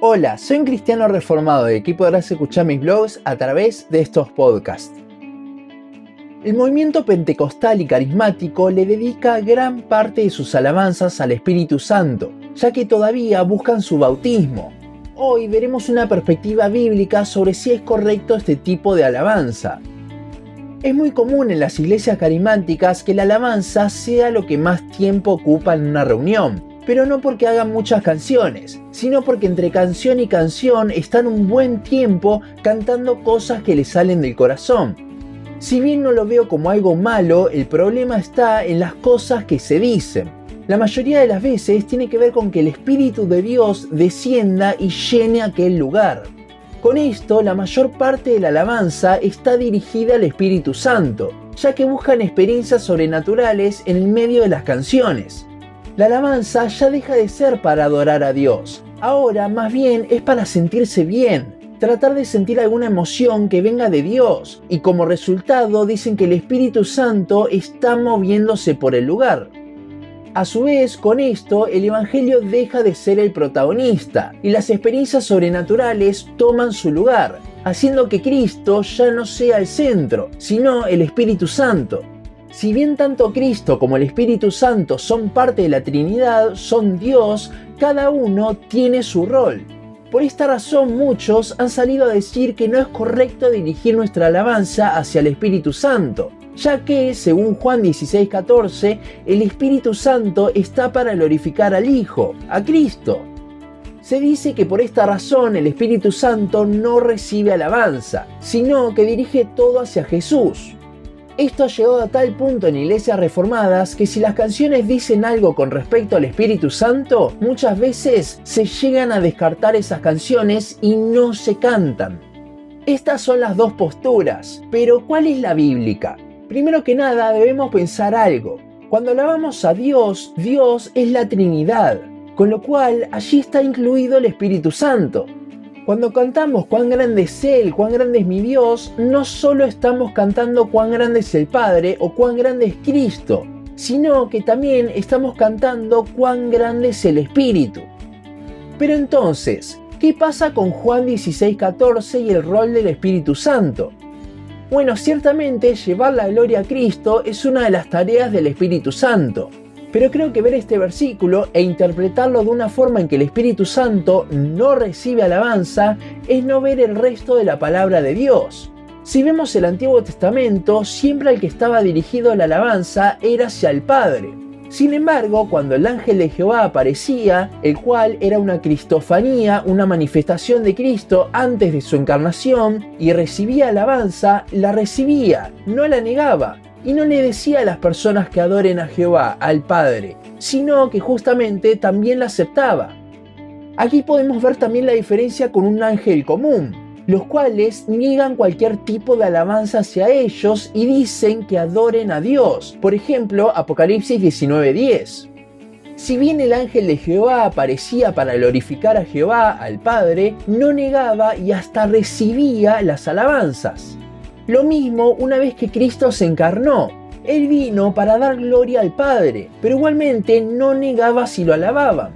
Hola, soy un cristiano reformado y aquí podrás escuchar mis blogs a través de estos podcasts. El movimiento pentecostal y carismático le dedica gran parte de sus alabanzas al Espíritu Santo, ya que todavía buscan su bautismo. Hoy veremos una perspectiva bíblica sobre si es correcto este tipo de alabanza. Es muy común en las iglesias carismáticas que la alabanza sea lo que más tiempo ocupa en una reunión, pero no porque hagan muchas canciones, sino porque entre canción y canción están un buen tiempo cantando cosas que les salen del corazón. Si bien no lo veo como algo malo, el problema está en las cosas que se dicen. La mayoría de las veces tiene que ver con que el Espíritu de Dios descienda y llene aquel lugar. Con esto, la mayor parte de la alabanza está dirigida al Espíritu Santo, ya que buscan experiencias sobrenaturales en el medio de las canciones la alabanza ya deja de ser para adorar a Dios. Ahora más bien es para sentirse bien, tratar de sentir alguna emoción que venga de Dios y como resultado dicen que el Espíritu Santo está moviéndose por el lugar. A su vez, con esto, el Evangelio deja de ser el protagonista y las experiencias sobrenaturales toman su lugar, haciendo que Cristo ya no sea el centro, sino el Espíritu Santo. Si bien tanto Cristo como el Espíritu Santo son parte de la Trinidad, son Dios, cada uno tiene su rol. Por esta razón muchos han salido a decir que no es correcto dirigir nuestra alabanza hacia el Espíritu Santo, ya que, según Juan 16:14, el Espíritu Santo está para glorificar al Hijo, a Cristo. Se dice que por esta razón el Espíritu Santo no recibe alabanza, sino que dirige todo hacia Jesús. Esto ha llegado a tal punto en iglesias reformadas que si las canciones dicen algo con respecto al Espíritu Santo, muchas veces se llegan a descartar esas canciones y no se cantan. Estas son las dos posturas, pero ¿cuál es la bíblica? Primero que nada debemos pensar algo. Cuando alabamos a Dios, Dios es la Trinidad, con lo cual allí está incluido el Espíritu Santo. Cuando cantamos cuán grande es Él, cuán grande es mi Dios, no solo estamos cantando cuán grande es el Padre o cuán grande es Cristo, sino que también estamos cantando cuán grande es el Espíritu. Pero entonces, ¿qué pasa con Juan 16:14 y el rol del Espíritu Santo? Bueno, ciertamente llevar la gloria a Cristo es una de las tareas del Espíritu Santo. Pero creo que ver este versículo e interpretarlo de una forma en que el Espíritu Santo no recibe alabanza es no ver el resto de la palabra de Dios. Si vemos el Antiguo Testamento, siempre al que estaba dirigido la alabanza era hacia el Padre. Sin embargo, cuando el ángel de Jehová aparecía, el cual era una cristofanía, una manifestación de Cristo antes de su encarnación, y recibía alabanza, la recibía, no la negaba, y no le decía a las personas que adoren a Jehová, al Padre, sino que justamente también la aceptaba. Aquí podemos ver también la diferencia con un ángel común, los cuales niegan cualquier tipo de alabanza hacia ellos y dicen que adoren a Dios. Por ejemplo, Apocalipsis 19:10. Si bien el ángel de Jehová aparecía para glorificar a Jehová, al Padre, no negaba y hasta recibía las alabanzas. Lo mismo una vez que Cristo se encarnó. Él vino para dar gloria al Padre, pero igualmente no negaba si lo alababan.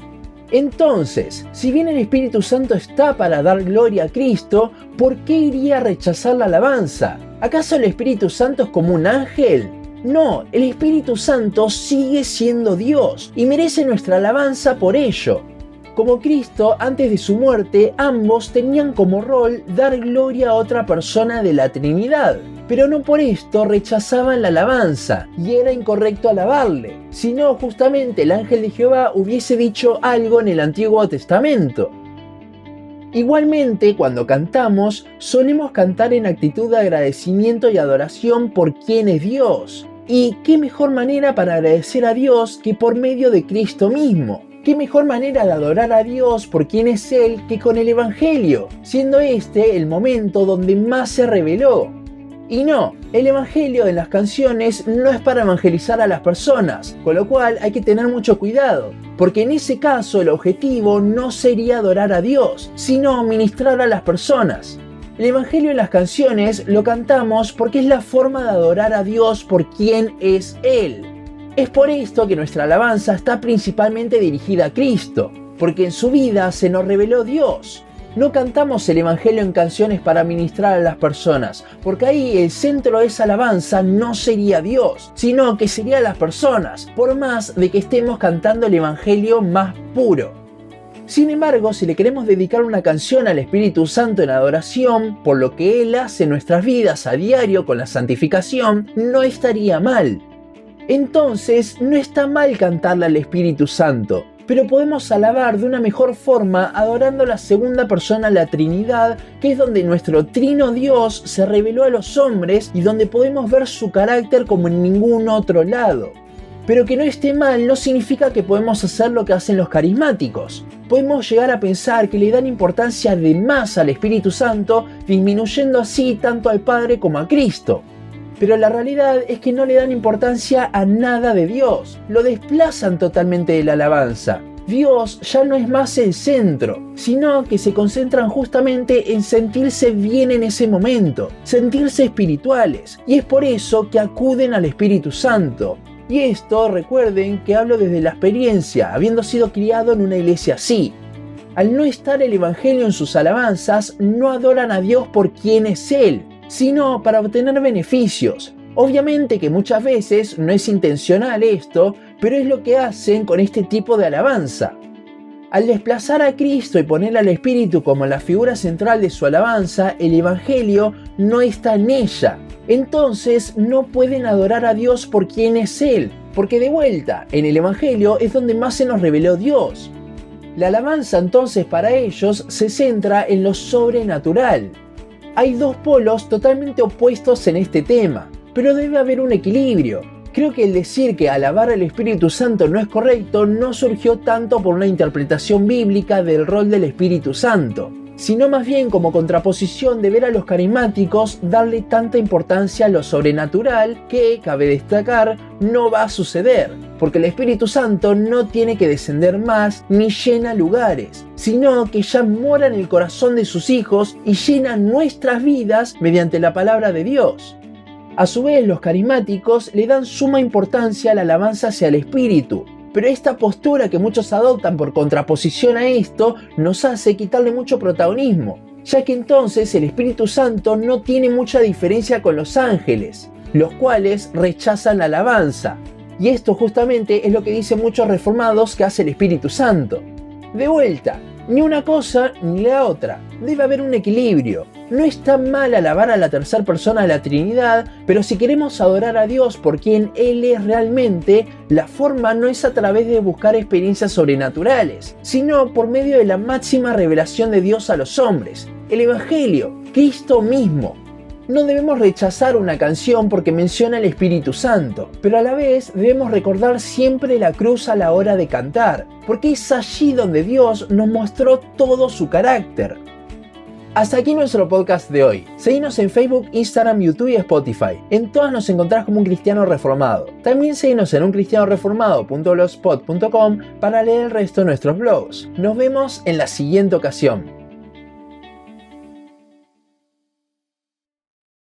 Entonces, si bien el Espíritu Santo está para dar gloria a Cristo, ¿por qué iría a rechazar la alabanza? ¿Acaso el Espíritu Santo es como un ángel? No, el Espíritu Santo sigue siendo Dios y merece nuestra alabanza por ello. Como Cristo, antes de su muerte, ambos tenían como rol dar gloria a otra persona de la Trinidad. Pero no por esto rechazaban la alabanza, y era incorrecto alabarle, sino justamente el ángel de Jehová hubiese dicho algo en el Antiguo Testamento. Igualmente, cuando cantamos, solemos cantar en actitud de agradecimiento y adoración por quien es Dios. Y qué mejor manera para agradecer a Dios que por medio de Cristo mismo. ¿Qué mejor manera de adorar a Dios por quien es Él que con el Evangelio, siendo este el momento donde más se reveló? Y no, el Evangelio en las canciones no es para evangelizar a las personas, con lo cual hay que tener mucho cuidado, porque en ese caso el objetivo no sería adorar a Dios, sino ministrar a las personas. El Evangelio en las canciones lo cantamos porque es la forma de adorar a Dios por quien es Él. Es por esto que nuestra alabanza está principalmente dirigida a Cristo. porque en su vida se nos reveló Dios. No cantamos el Evangelio en canciones para ministrar a las personas, porque ahí el centro de esa alabanza no sería Dios, sino que sería las personas, por más de que estemos cantando el Evangelio más puro. Sin embargo, si le queremos dedicar una canción al Espíritu Santo en adoración, por lo que Él hace en nuestras vidas a diario con la santificación, no estaría mal. Entonces, no está mal cantarle al Espíritu Santo, pero podemos alabar de una mejor forma adorando la segunda persona la Trinidad, que es donde nuestro trino Dios se reveló a los hombres y donde podemos ver su carácter como en ningún otro lado. Pero que no esté mal no significa que podemos hacer lo que hacen los carismáticos. Podemos llegar a pensar que le dan importancia de más al Espíritu Santo, disminuyendo así tanto al Padre como a Cristo. Pero la realidad es que no le dan importancia a nada de Dios, lo desplazan totalmente de la alabanza. Dios ya no es más el centro, sino que se concentran justamente en sentirse bien en ese momento, sentirse espirituales, y es por eso que acuden al Espíritu Santo. Y esto recuerden que hablo desde la experiencia, habiendo sido criado en una iglesia así. Al no estar el Evangelio en sus alabanzas, no adoran a Dios por quien es Él, sino para obtener beneficios. Obviamente que muchas veces no es intencional esto, pero es lo que hacen con este tipo de alabanza. Al desplazar a Cristo y poner al Espíritu como la figura central de su alabanza, el Evangelio no está en ella. Entonces no pueden adorar a Dios por quien es Él, porque de vuelta, en el Evangelio es donde más se nos reveló Dios. La alabanza entonces para ellos se centra en lo sobrenatural, hay dos polos totalmente opuestos en este tema, pero debe haber un equilibrio. Creo que el decir que alabar al Espíritu Santo no es correcto no surgió tanto por una interpretación bíblica del rol del Espíritu Santo, sino más bien como contraposición de ver a los carismáticos darle tanta importancia a lo sobrenatural que, cabe destacar, no va a suceder porque el Espíritu Santo no tiene que descender más ni llena lugares, sino que ya mora en el corazón de sus hijos y llena nuestras vidas mediante la palabra de Dios. A su vez, los carismáticos le dan suma importancia a la alabanza hacia el Espíritu, pero esta postura que muchos adoptan por contraposición a esto nos hace quitarle mucho protagonismo, ya que entonces el Espíritu Santo no tiene mucha diferencia con los ángeles, los cuales rechazan la alabanza, y esto justamente es lo que dicen muchos reformados que hace el Espíritu Santo. De vuelta, ni una cosa ni la otra. Debe haber un equilibrio. No está mal alabar a la tercera persona de la Trinidad, pero si queremos adorar a Dios por quien Él es realmente, la forma no es a través de buscar experiencias sobrenaturales, sino por medio de la máxima revelación de Dios a los hombres, el Evangelio, Cristo mismo. No debemos rechazar una canción porque menciona el Espíritu Santo, pero a la vez debemos recordar siempre la cruz a la hora de cantar, porque es allí donde Dios nos mostró todo su carácter. Hasta aquí nuestro podcast de hoy. Seguinos en Facebook, Instagram, YouTube y Spotify. En todas nos encontrás como un cristiano reformado. También seguinos en uncristianoreformado.blogspot.com para leer el resto de nuestros blogs. Nos vemos en la siguiente ocasión.